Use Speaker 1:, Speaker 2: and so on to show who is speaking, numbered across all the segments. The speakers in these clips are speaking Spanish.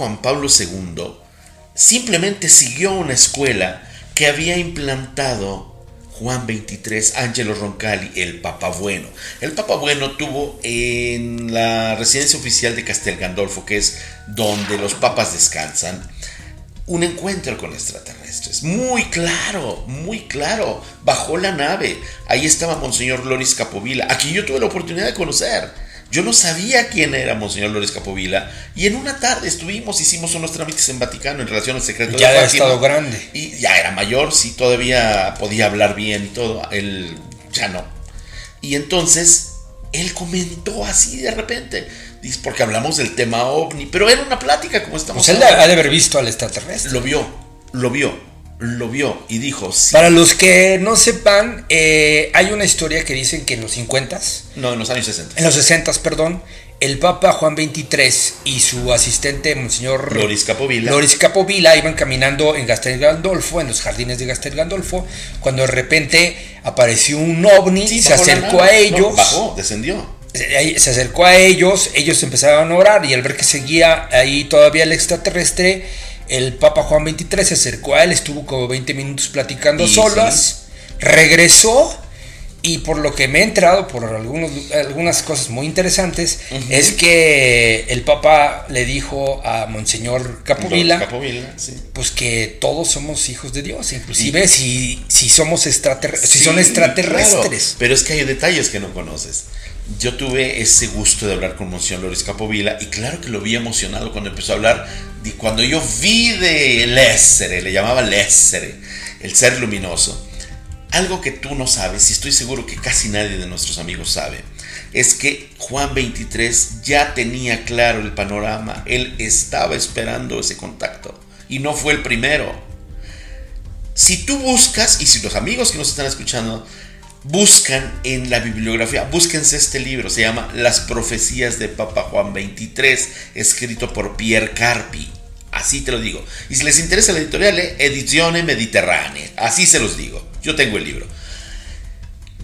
Speaker 1: Juan Pablo II simplemente siguió una escuela que había implantado Juan 23, Angelo Roncalli, el Papa Bueno. El Papa Bueno tuvo en la residencia oficial de Castel Gandolfo, que es donde los papas descansan, un encuentro con extraterrestres. Muy claro, muy claro. Bajó la nave. Ahí estaba Monseñor Loris Capovilla, a quien yo tuve la oportunidad de conocer. Yo no sabía quién era Monseñor Loris Capovilla y en una tarde estuvimos, hicimos unos trámites en Vaticano en relaciones secretas.
Speaker 2: Ya había estado grande.
Speaker 1: Y ya era mayor, sí, todavía podía hablar bien y todo. Él ya no. Y entonces él comentó así de repente, dice, porque hablamos del tema ovni, pero era una plática como estamos.
Speaker 2: Pues él ha de haber visto al extraterrestre.
Speaker 1: Lo vio, lo vio lo vio y dijo sí.
Speaker 2: Para los que no sepan, eh, hay una historia que dicen que en los 50
Speaker 1: No, en los años 60.
Speaker 2: En los 60 perdón. El Papa Juan XXIII y su asistente, Monseñor
Speaker 1: Loris Capovilla.
Speaker 2: Loris Capovilla iban caminando en Gastel Gandolfo, en los jardines de Gastel Gandolfo, cuando de repente apareció un ovni, se acercó a ellos.
Speaker 1: bajó, descendió
Speaker 2: se acercó a ellos, ellos empezaron a orar y al ver que seguía ahí todavía el extraterrestre, el Papa Juan XXIII se acercó a él, estuvo como 20 minutos platicando solas, regresó y por lo que me he enterado por algunos, algunas cosas muy interesantes, es que el Papa le dijo a Monseñor Capovilla, pues que todos somos hijos de Dios, inclusive si, si somos extraterrestres, si son extraterrestres.
Speaker 1: pero es que hay detalles que no conoces yo tuve ese gusto de hablar con Monseñor Loris Capovilla y claro que lo vi emocionado cuando empezó a hablar, y cuando yo vi de Lessere, le llamaba Lessere, el ser luminoso. Algo que tú no sabes, y estoy seguro que casi nadie de nuestros amigos sabe, es que Juan 23 ya tenía claro el panorama, él estaba esperando ese contacto y no fue el primero. Si tú buscas, y si los amigos que nos están escuchando buscan en la bibliografía, búsquense este libro, se llama Las profecías de Papa Juan 23, escrito por Pierre Carpi. Así te lo digo. Y si les interesa la editorial, eh, Edizione Mediterránea. Así se los digo. Yo tengo el libro.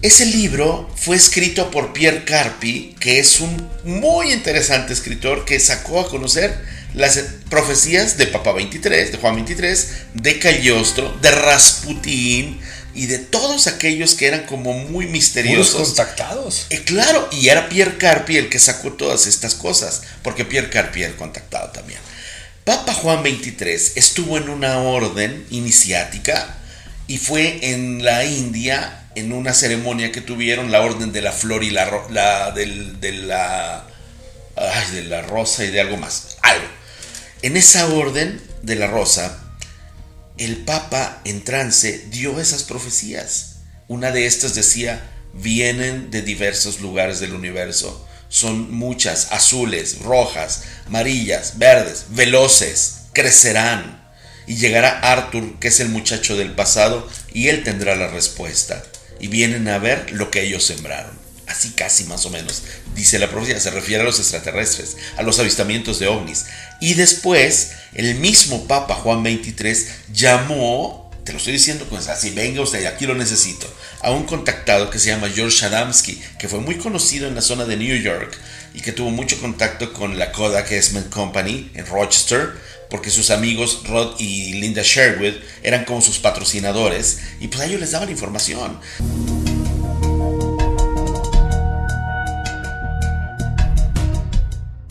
Speaker 1: Ese libro fue escrito por Pierre Carpi, que es un muy interesante escritor que sacó a conocer las profecías de Papa 23, de Juan 23, de Cagliostro, de Rasputín, y de todos aquellos que eran como muy misteriosos.
Speaker 2: contactados.
Speaker 1: Eh, claro, y era Pierre Carpi el que sacó todas estas cosas, porque Pierre Carpi era el contactado también. Papa Juan XXIII estuvo en una orden iniciática y fue en la India en una ceremonia que tuvieron, la orden de la flor y la, de la de la rosa y de algo más, algo. En esa orden de la rosa el Papa en trance dio esas profecías. Una de estas decía, vienen de diversos lugares del universo. Son muchas, azules, rojas, amarillas, verdes, veloces, crecerán. Y llegará Arthur, que es el muchacho del pasado, y él tendrá la respuesta. Y vienen a ver lo que ellos sembraron. Así casi más o menos, dice la profecía, se refiere a los extraterrestres, a los avistamientos de ovnis. Y después, el mismo Papa Juan XXIII llamó, te lo estoy diciendo pues así, venga usted, aquí lo necesito, a un contactado que se llama George Adamski, que fue muy conocido en la zona de New York y que tuvo mucho contacto con la Kodak Esmond Company en Rochester, porque sus amigos Rod y Linda Sherwood eran como sus patrocinadores, y pues a ellos les daban información.